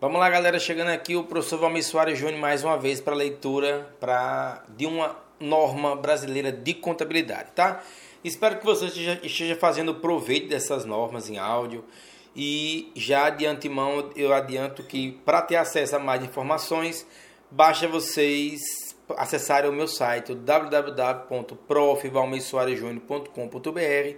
Vamos lá, galera, chegando aqui o professor Valmir Soares Júnior mais uma vez para leitura pra, de uma norma brasileira de contabilidade, tá? Espero que você esteja, fazendo proveito dessas normas em áudio e já de antemão eu adianto que para ter acesso a mais informações, basta vocês acessarem o meu site www.profvalmirsoaresjunior.com.br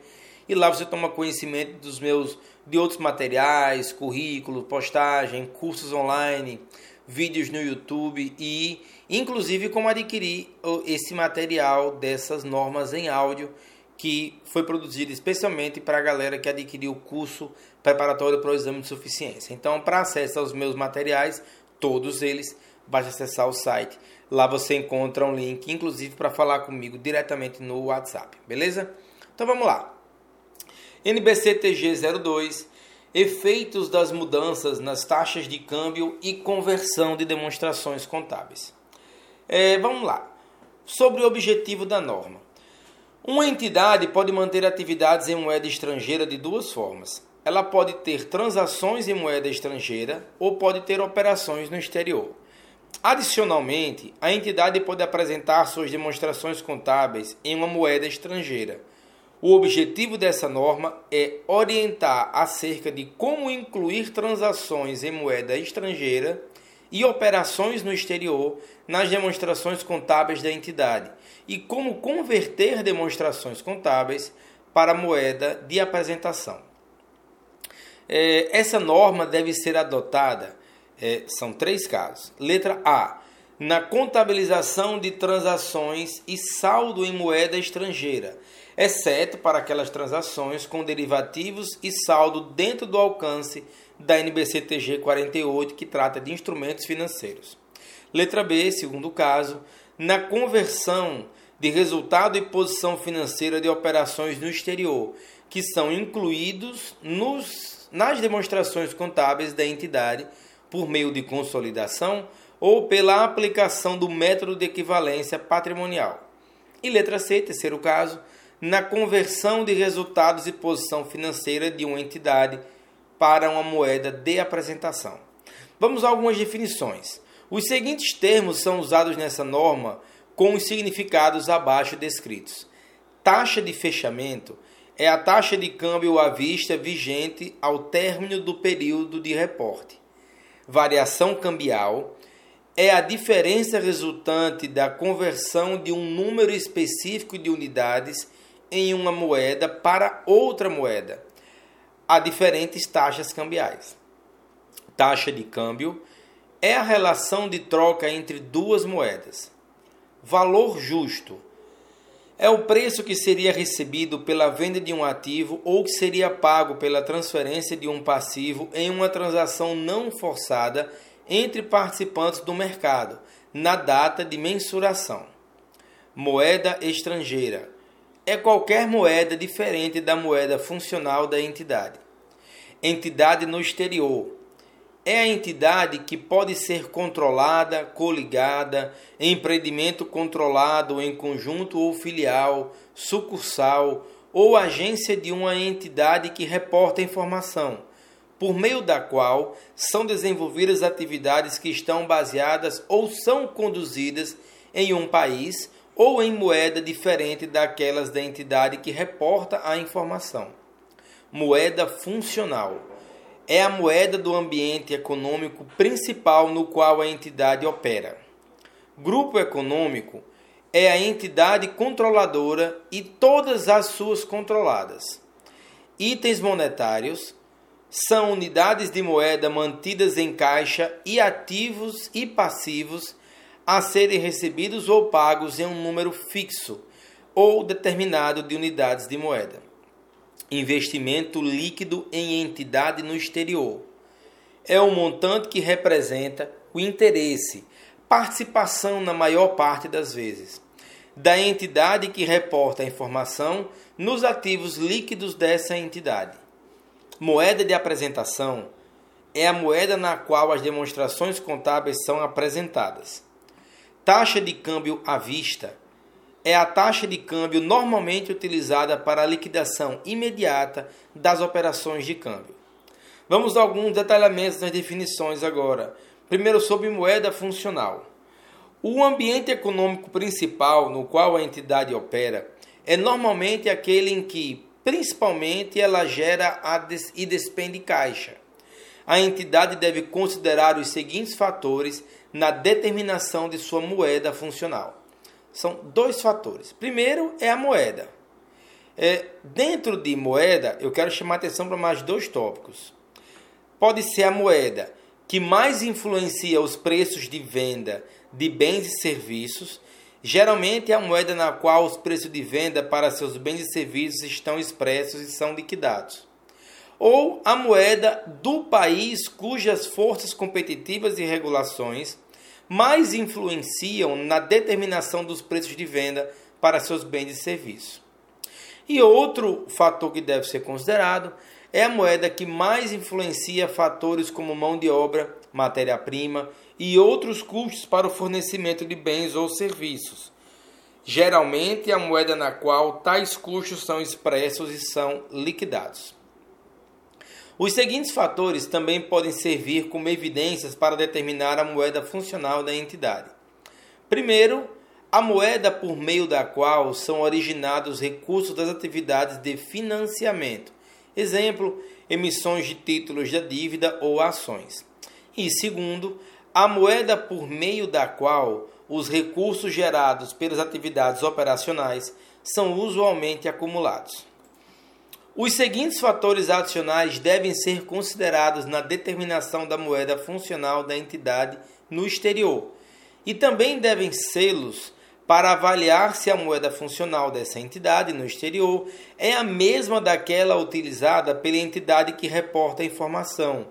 e lá você toma conhecimento dos meus de outros materiais, currículo, postagem, cursos online, vídeos no YouTube e inclusive como adquirir esse material dessas normas em áudio que foi produzido especialmente para a galera que adquiriu o curso preparatório para o exame de suficiência. Então, para acesso aos meus materiais, todos eles, basta acessar o site. Lá você encontra um link, inclusive para falar comigo diretamente no WhatsApp, beleza? Então vamos lá. NBCTG02 Efeitos das mudanças nas taxas de câmbio e conversão de demonstrações contábeis. É, vamos lá. Sobre o objetivo da norma. Uma entidade pode manter atividades em moeda estrangeira de duas formas. Ela pode ter transações em moeda estrangeira ou pode ter operações no exterior. Adicionalmente, a entidade pode apresentar suas demonstrações contábeis em uma moeda estrangeira o objetivo dessa norma é orientar acerca de como incluir transações em moeda estrangeira e operações no exterior nas demonstrações contábeis da entidade e como converter demonstrações contábeis para moeda de apresentação. É, essa norma deve ser adotada, é, são três casos. Letra A. Na contabilização de transações e saldo em moeda estrangeira exceto para aquelas transações com derivativos e saldo dentro do alcance da NBCTG 48, que trata de instrumentos financeiros. Letra B, segundo caso, na conversão de resultado e posição financeira de operações no exterior, que são incluídos nos, nas demonstrações contábeis da entidade por meio de consolidação ou pela aplicação do método de equivalência patrimonial. E letra C, terceiro caso, na conversão de resultados e posição financeira de uma entidade para uma moeda de apresentação. Vamos a algumas definições. Os seguintes termos são usados nessa norma com os significados abaixo descritos. Taxa de fechamento é a taxa de câmbio à vista vigente ao término do período de reporte. Variação cambial é a diferença resultante da conversão de um número específico de unidades em uma moeda para outra moeda a diferentes taxas cambiais. Taxa de câmbio é a relação de troca entre duas moedas. Valor justo é o preço que seria recebido pela venda de um ativo ou que seria pago pela transferência de um passivo em uma transação não forçada entre participantes do mercado, na data de mensuração. Moeda estrangeira é qualquer moeda diferente da moeda funcional da entidade. Entidade no exterior é a entidade que pode ser controlada, coligada, empreendimento controlado em conjunto ou filial, sucursal ou agência de uma entidade que reporta informação, por meio da qual são desenvolvidas atividades que estão baseadas ou são conduzidas em um país ou em moeda diferente daquelas da entidade que reporta a informação. Moeda funcional é a moeda do ambiente econômico principal no qual a entidade opera. Grupo econômico é a entidade controladora e todas as suas controladas. Itens monetários são unidades de moeda mantidas em caixa e ativos e passivos a serem recebidos ou pagos em um número fixo ou determinado de unidades de moeda. Investimento líquido em entidade no exterior. É o um montante que representa o interesse, participação na maior parte das vezes, da entidade que reporta a informação nos ativos líquidos dessa entidade. Moeda de apresentação é a moeda na qual as demonstrações contábeis são apresentadas. Taxa de câmbio à vista é a taxa de câmbio normalmente utilizada para a liquidação imediata das operações de câmbio. Vamos a alguns detalhamentos nas definições agora. Primeiro, sobre moeda funcional. O ambiente econômico principal no qual a entidade opera é normalmente aquele em que, principalmente, ela gera e despende caixa. A entidade deve considerar os seguintes fatores na determinação de sua moeda funcional. São dois fatores. Primeiro é a moeda. É, dentro de moeda, eu quero chamar atenção para mais dois tópicos pode ser a moeda que mais influencia os preços de venda de bens e serviços. Geralmente é a moeda na qual os preços de venda para seus bens e serviços estão expressos e são liquidados. Ou a moeda do país cujas forças competitivas e regulações mais influenciam na determinação dos preços de venda para seus bens e serviços. E outro fator que deve ser considerado é a moeda que mais influencia fatores como mão de obra, matéria-prima e outros custos para o fornecimento de bens ou serviços. Geralmente, a moeda na qual tais custos são expressos e são liquidados. Os seguintes fatores também podem servir como evidências para determinar a moeda funcional da entidade. Primeiro, a moeda por meio da qual são originados recursos das atividades de financiamento, Exemplo, emissões de títulos da dívida ou ações. E segundo, a moeda por meio da qual os recursos gerados pelas atividades operacionais são usualmente acumulados. Os seguintes fatores adicionais devem ser considerados na determinação da moeda funcional da entidade no exterior e também devem sê-los para avaliar se a moeda funcional dessa entidade no exterior é a mesma daquela utilizada pela entidade que reporta a informação.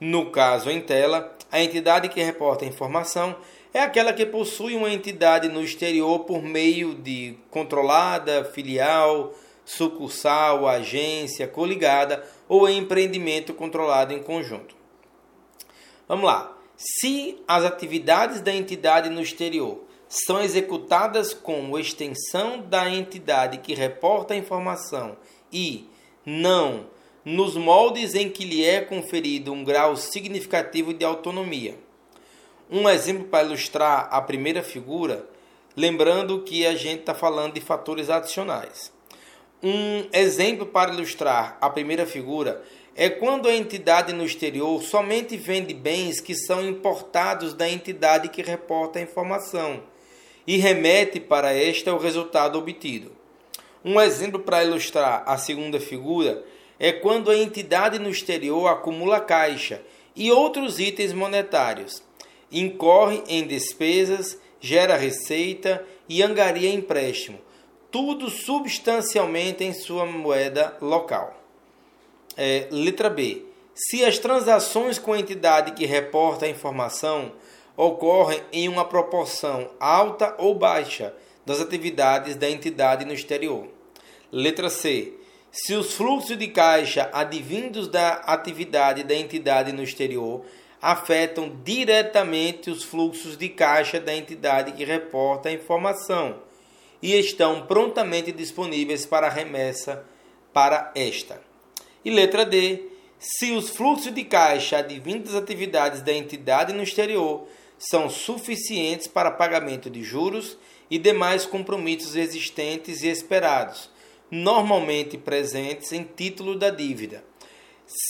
No caso em tela, a entidade que reporta a informação é aquela que possui uma entidade no exterior por meio de controlada, filial, sucursal, agência, coligada ou empreendimento controlado em conjunto. Vamos lá. Se as atividades da entidade no exterior são executadas como extensão da entidade que reporta a informação e não nos moldes em que lhe é conferido um grau significativo de autonomia. Um exemplo para ilustrar a primeira figura, lembrando que a gente está falando de fatores adicionais. Um exemplo para ilustrar a primeira figura é quando a entidade no exterior somente vende bens que são importados da entidade que reporta a informação e remete para esta o resultado obtido. Um exemplo para ilustrar a segunda figura é quando a entidade no exterior acumula caixa e outros itens monetários, incorre em despesas, gera receita e angaria empréstimo, tudo substancialmente em sua moeda local. É, letra B. Se as transações com a entidade que reporta a informação ocorrem em uma proporção alta ou baixa das atividades da entidade no exterior. Letra C. Se os fluxos de caixa advindos da atividade da entidade no exterior afetam diretamente os fluxos de caixa da entidade que reporta a informação e estão prontamente disponíveis para remessa para esta. E letra D. Se os fluxos de caixa advindos das atividades da entidade no exterior são suficientes para pagamento de juros e demais compromissos existentes e esperados, normalmente presentes em título da dívida,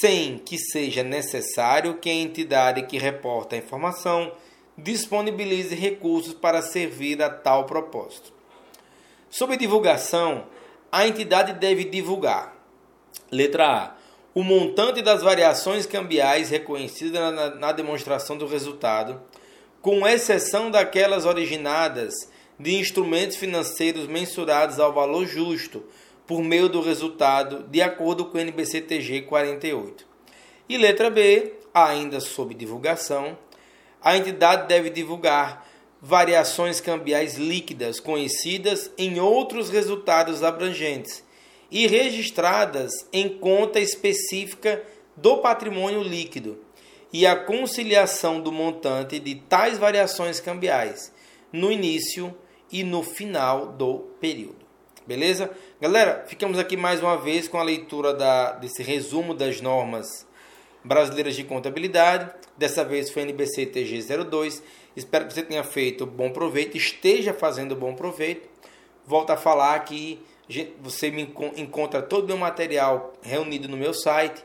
sem que seja necessário que a entidade que reporta a informação disponibilize recursos para servir a tal propósito. Sobre divulgação, a entidade deve divulgar. Letra A. O montante das variações cambiais reconhecidas na, na demonstração do resultado com exceção daquelas originadas de instrumentos financeiros mensurados ao valor justo por meio do resultado, de acordo com o NBCTG 48. E letra B, ainda sob divulgação, a entidade deve divulgar variações cambiais líquidas conhecidas em outros resultados abrangentes e registradas em conta específica do patrimônio líquido e a conciliação do montante de tais variações cambiais no início e no final do período. Beleza? Galera, ficamos aqui mais uma vez com a leitura da, desse resumo das normas brasileiras de contabilidade. Dessa vez foi NBC TG 02. Espero que você tenha feito bom proveito, esteja fazendo bom proveito. Volto a falar que você me encontra todo o meu material reunido no meu site,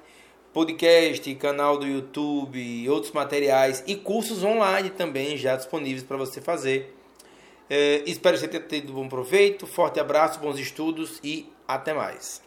podcast, canal do YouTube, outros materiais e cursos online também já disponíveis para você fazer. É, espero que você tenha tido bom proveito. Forte abraço, bons estudos e até mais.